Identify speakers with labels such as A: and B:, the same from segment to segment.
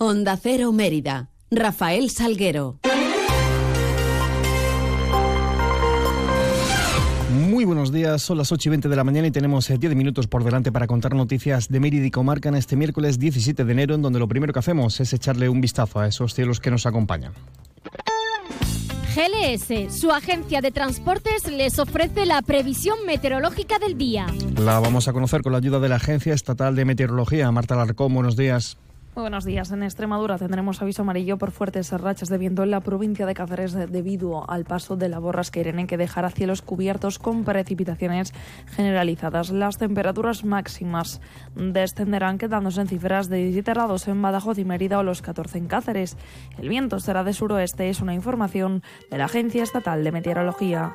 A: Onda Cero Mérida. Rafael Salguero.
B: Muy buenos días, son las 8 y 20 de la mañana y tenemos 10 eh, minutos por delante para contar noticias de Mérida y Comarca en este miércoles 17 de enero, en donde lo primero que hacemos es echarle un vistazo a esos cielos que nos acompañan.
C: GLS, su agencia de transportes, les ofrece la previsión meteorológica del día.
B: La vamos a conocer con la ayuda de la Agencia Estatal de Meteorología. Marta Larcón, buenos días.
D: Buenos días. En Extremadura tendremos aviso amarillo por fuertes rachas de viento en la provincia de Cáceres debido al paso de la borrasca Irene que dejará cielos cubiertos con precipitaciones generalizadas. Las temperaturas máximas descenderán quedándose en cifras de 17 grados en Badajoz y Mérida o los 14 en Cáceres. El viento será de suroeste, es una información de la Agencia Estatal de Meteorología.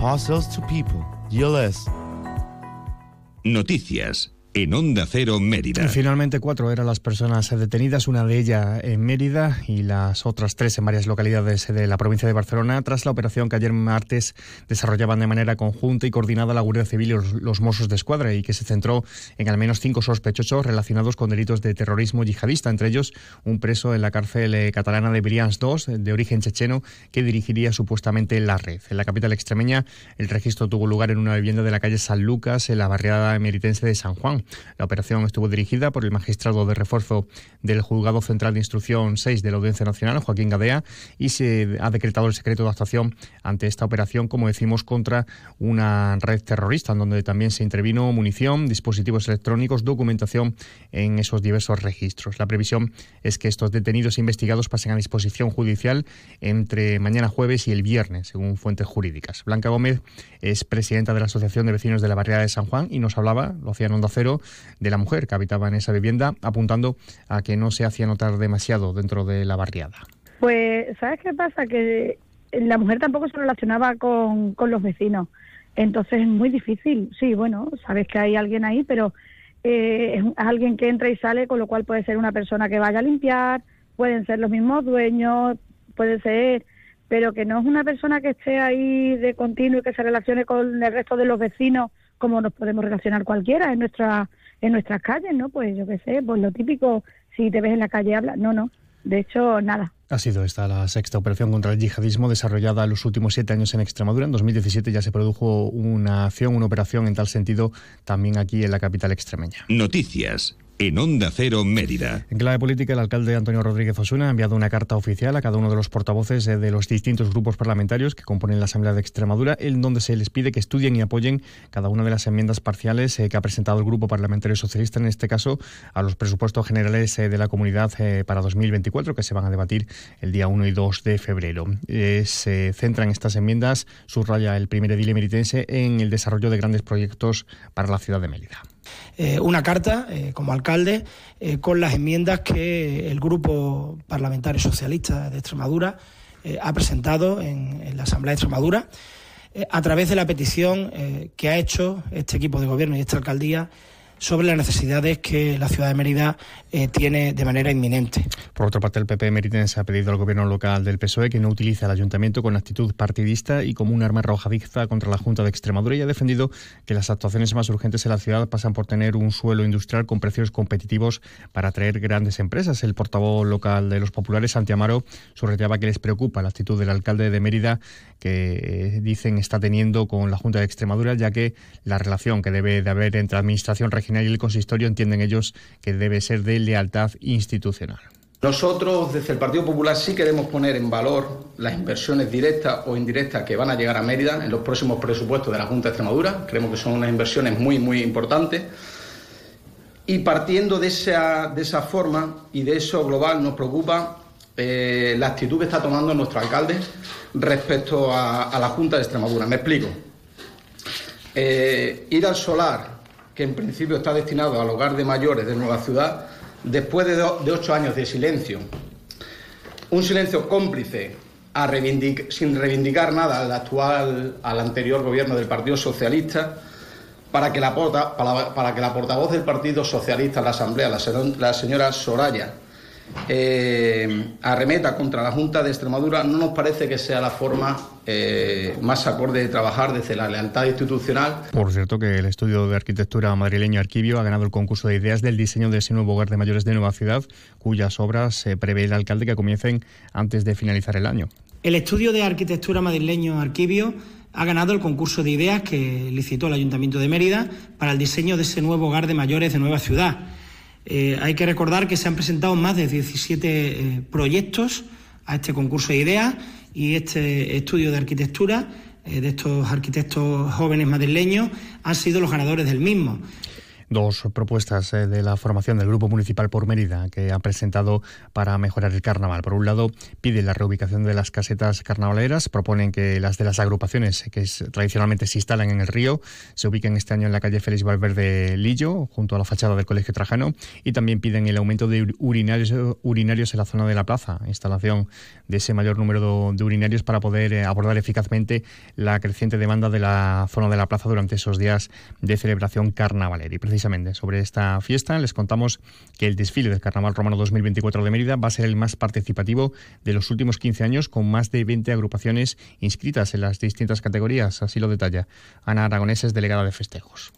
E: Parcels to people.
F: Noticias en Onda Cero Mérida.
B: Finalmente cuatro eran las personas detenidas, una de ellas en Mérida y las otras tres en varias localidades de la provincia de Barcelona, tras la operación que ayer martes desarrollaban de manera conjunta y coordinada la Guardia Civil y los, los Mossos de Escuadra y que se centró en al menos cinco sospechosos relacionados con delitos de terrorismo yihadista, entre ellos un preso en la cárcel eh, catalana de Brians II, de origen checheno, que dirigiría supuestamente la red. En la capital extremeña, el registro tuvo lugar en una vivienda de la calle San Lucas, en la barriada emeritense de San Juan. La operación estuvo dirigida por el magistrado de refuerzo del Juzgado Central de Instrucción 6 de la Audiencia Nacional, Joaquín Gadea, y se ha decretado el secreto de actuación ante esta operación, como decimos, contra una red terrorista, en donde también se intervino munición, dispositivos electrónicos, documentación en esos diversos registros. La previsión es que estos detenidos e investigados pasen a disposición judicial entre mañana jueves y el viernes, según fuentes jurídicas. Blanca Gómez es presidenta de la Asociación de Vecinos de la Barriada de San Juan y nos hablaba, lo hacía en Onda Cero, de la mujer que habitaba en esa vivienda, apuntando a que no se hacía notar demasiado dentro de la barriada.
G: Pues, ¿sabes qué pasa? Que la mujer tampoco se relacionaba con, con los vecinos. Entonces es muy difícil. Sí, bueno, sabes que hay alguien ahí, pero eh, es alguien que entra y sale, con lo cual puede ser una persona que vaya a limpiar, pueden ser los mismos dueños, puede ser, pero que no es una persona que esté ahí de continuo y que se relacione con el resto de los vecinos como nos podemos relacionar cualquiera en nuestra en nuestras calles, ¿no? Pues yo qué sé, pues lo típico, si te ves en la calle habla, no, no, de hecho nada.
B: Ha sido esta la sexta operación contra el yihadismo desarrollada en los últimos siete años en Extremadura. En 2017 ya se produjo una acción, una operación en tal sentido también aquí en la capital extremeña.
F: Noticias en Onda Cero Mérida.
B: En clave política, el alcalde Antonio Rodríguez Osuna ha enviado una carta oficial a cada uno de los portavoces eh, de los distintos grupos parlamentarios que componen la Asamblea de Extremadura, en donde se les pide que estudien y apoyen cada una de las enmiendas parciales eh, que ha presentado el Grupo Parlamentario Socialista, en este caso a los presupuestos generales eh, de la comunidad para 2024, que se van a debatir el día 1 y 2 de febrero. se centran estas enmiendas, subraya el primer edil meritense, en el desarrollo de grandes proyectos para la ciudad de Mérida.
H: Eh, una carta eh, como alcalde eh, con las enmiendas que el Grupo Parlamentario Socialista de Extremadura ha presentado en, la Asamblea de Extremadura a través de la petición que ha hecho este equipo de gobierno y esta alcaldía sobre las necesidades que la ciudad de Mérida eh, tiene de manera inminente.
B: Por otra parte, el PP meritense ha pedido al gobierno local del PSOE que no utilice al ayuntamiento con actitud partidista y como un arma arrojadiza contra la Junta de Extremadura y ha defendido que las actuaciones más urgentes en la ciudad pasan por tener un suelo industrial con precios competitivos para atraer grandes empresas. El portavoz local de los populares, Santiamaro, subrayaba que les preocupa la actitud del alcalde de Mérida que eh, dicen está teniendo con la Junta de Extremadura, ya que la relación que debe de haber entre Administración regional y el consistorio entienden ellos que debe ser de lealtad institucional.
I: Nosotros desde el Partido Popular sí queremos poner en valor las inversiones directas o indirectas que van a llegar a Mérida en los próximos presupuestos de la Junta de Extremadura. Creemos que son unas inversiones muy, muy importantes. Y partiendo de esa, de esa forma y de eso global nos preocupa eh, la actitud que está tomando nuestro alcalde respecto a, la Junta de Extremadura. Me explico. Eh, ir al solar que en principio está destinado al hogar de mayores de Nueva Ciudad, después de, ocho años de silencio, un silencio cómplice sin reivindicar nada al actual, al anterior gobierno del Partido Socialista, para que la, para, que la portavoz del Partido Socialista en la Asamblea, la, señora Soraya, eh, arremeta contra la Junta de Extremadura, no nos parece que sea la forma eh, más acorde de trabajar desde la lealtad institucional.
B: Por cierto, que el estudio de arquitectura madrileño Arquivio ha ganado el concurso de ideas del diseño de ese nuevo hogar de mayores de Nueva Ciudad, cuyas obras se prevé el alcalde que comiencen antes de finalizar el año.
H: El estudio de arquitectura madrileño Arquivio ha ganado el concurso de ideas que licitó el Ayuntamiento de Mérida para el diseño de ese nuevo hogar de mayores de Nueva Ciudad. Eh, hay que recordar que se han presentado más de 17 eh, proyectos a este concurso de ideas y este estudio de arquitectura eh, de estos arquitectos jóvenes madrileños han sido los ganadores del mismo
B: dos propuestas eh, de la formación del Grupo Municipal por Mérida que ha presentado para mejorar el carnaval. Por un lado, piden la reubicación de las casetas carnavaleras, proponen que las de las agrupaciones que tradicionalmente se instalan en el río se ubiquen este año en la calle Félix Valverde Lillo, junto a la fachada del Colegio Trajano, y también piden el aumento de urinarios, urinarios en la zona de la plaza, instalación de ese mayor número de urinarios para poder eh, abordar eficazmente la creciente demanda de la zona de la plaza durante esos días de celebración carnavalera. Precisamente sobre esta fiesta les contamos que el desfile del Carnaval Romano 2024 de Mérida va a ser el más participativo de los últimos 15 años, con más de 20 agrupaciones inscritas en las distintas categorías. Así lo detalla Ana Aragoneses, delegada de festejos.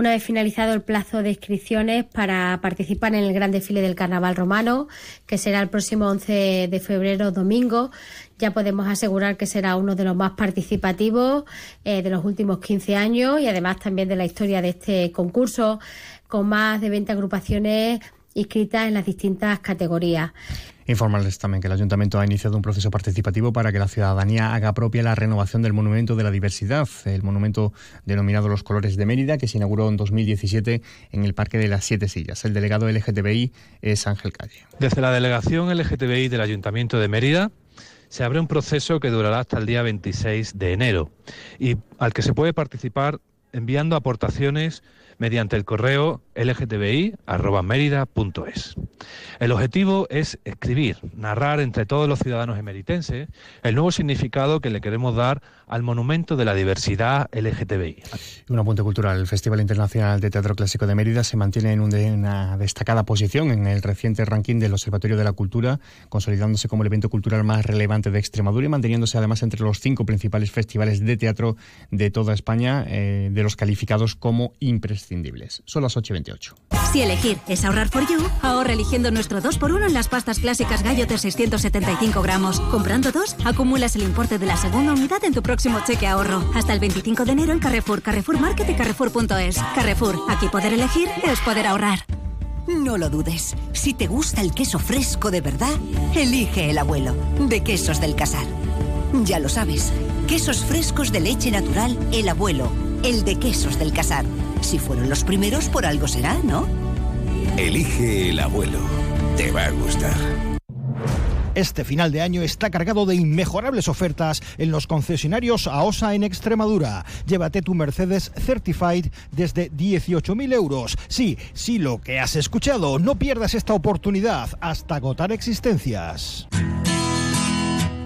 E: Una vez finalizado el plazo de inscripciones para participar en el gran desfile del Carnaval Romano, que será el próximo 11 de febrero, domingo, ya podemos asegurar que será uno de los más participativos eh, de los últimos 15 años y además también de la historia de este concurso, con más de 20 agrupaciones inscritas en las distintas categorías.
B: Informarles también que el Ayuntamiento ha iniciado un proceso participativo para que la ciudadanía haga propia la renovación del Monumento de la Diversidad, el monumento denominado Los Colores de Mérida, que se inauguró en 2017 en el Parque de las Siete Sillas. El delegado LGTBI es Ángel Calle.
J: Desde la delegación LGTBI del Ayuntamiento de Mérida se abre un proceso que durará hasta el día 26 de enero y al que se puede participar enviando aportaciones mediante el correo lgtbi.mérida.es. El objetivo es escribir, narrar entre todos los ciudadanos emeritenses el nuevo significado que le queremos dar al monumento de la diversidad LGTBI.
B: Un apunte cultural. El Festival Internacional de Teatro Clásico de Mérida se mantiene en una destacada posición en el reciente ranking del Observatorio de la Cultura, consolidándose como el evento cultural más relevante de Extremadura y manteniéndose además entre los cinco principales festivales de teatro de toda España, eh, los calificados como imprescindibles. Son las 8 y 28.
K: Si elegir es ahorrar for you, ahorra eligiendo nuestro 2x1 en las pastas clásicas Gallo de 675 gramos. Comprando dos, acumulas el importe de la segunda unidad en tu próximo cheque ahorro. Hasta el 25 de enero en Carrefour, Carrefour Market y Carrefour.es. Carrefour, aquí poder elegir es poder ahorrar.
L: No lo dudes. Si te gusta el queso fresco de verdad, elige el abuelo, de Quesos del Casar. Ya lo sabes, quesos frescos de leche natural, el abuelo, el de Quesos del Casar. Si fueron los primeros, por algo será, ¿no?
F: Elige el abuelo. Te va a gustar.
M: Este final de año está cargado de inmejorables ofertas en los concesionarios AOSA en Extremadura. Llévate tu Mercedes Certified desde 18.000 euros. Sí, sí, lo que has escuchado. No pierdas esta oportunidad hasta agotar existencias.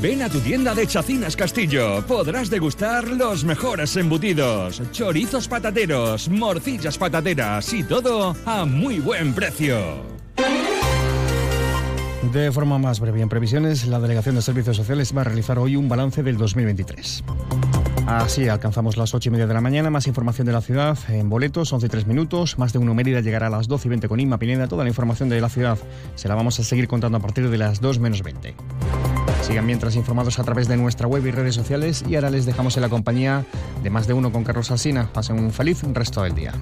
N: Ven a tu tienda de Chacinas Castillo. Podrás degustar los mejores embutidos, chorizos patateros, morcillas patateras y todo a muy buen precio.
B: De forma más breve, en previsiones, la Delegación de Servicios Sociales va a realizar hoy un balance del 2023. Así alcanzamos las 8 y media de la mañana. Más información de la ciudad en boletos, 11 y 3 minutos. Más de uno Mérida llegará a las 12 y 20 con Inma Pineda. Toda la información de la ciudad se la vamos a seguir contando a partir de las 2 menos 20. Sigan mientras informados a través de nuestra web y redes sociales y ahora les dejamos en la compañía de más de uno con Carlos Alsina. Pasen un feliz resto del día.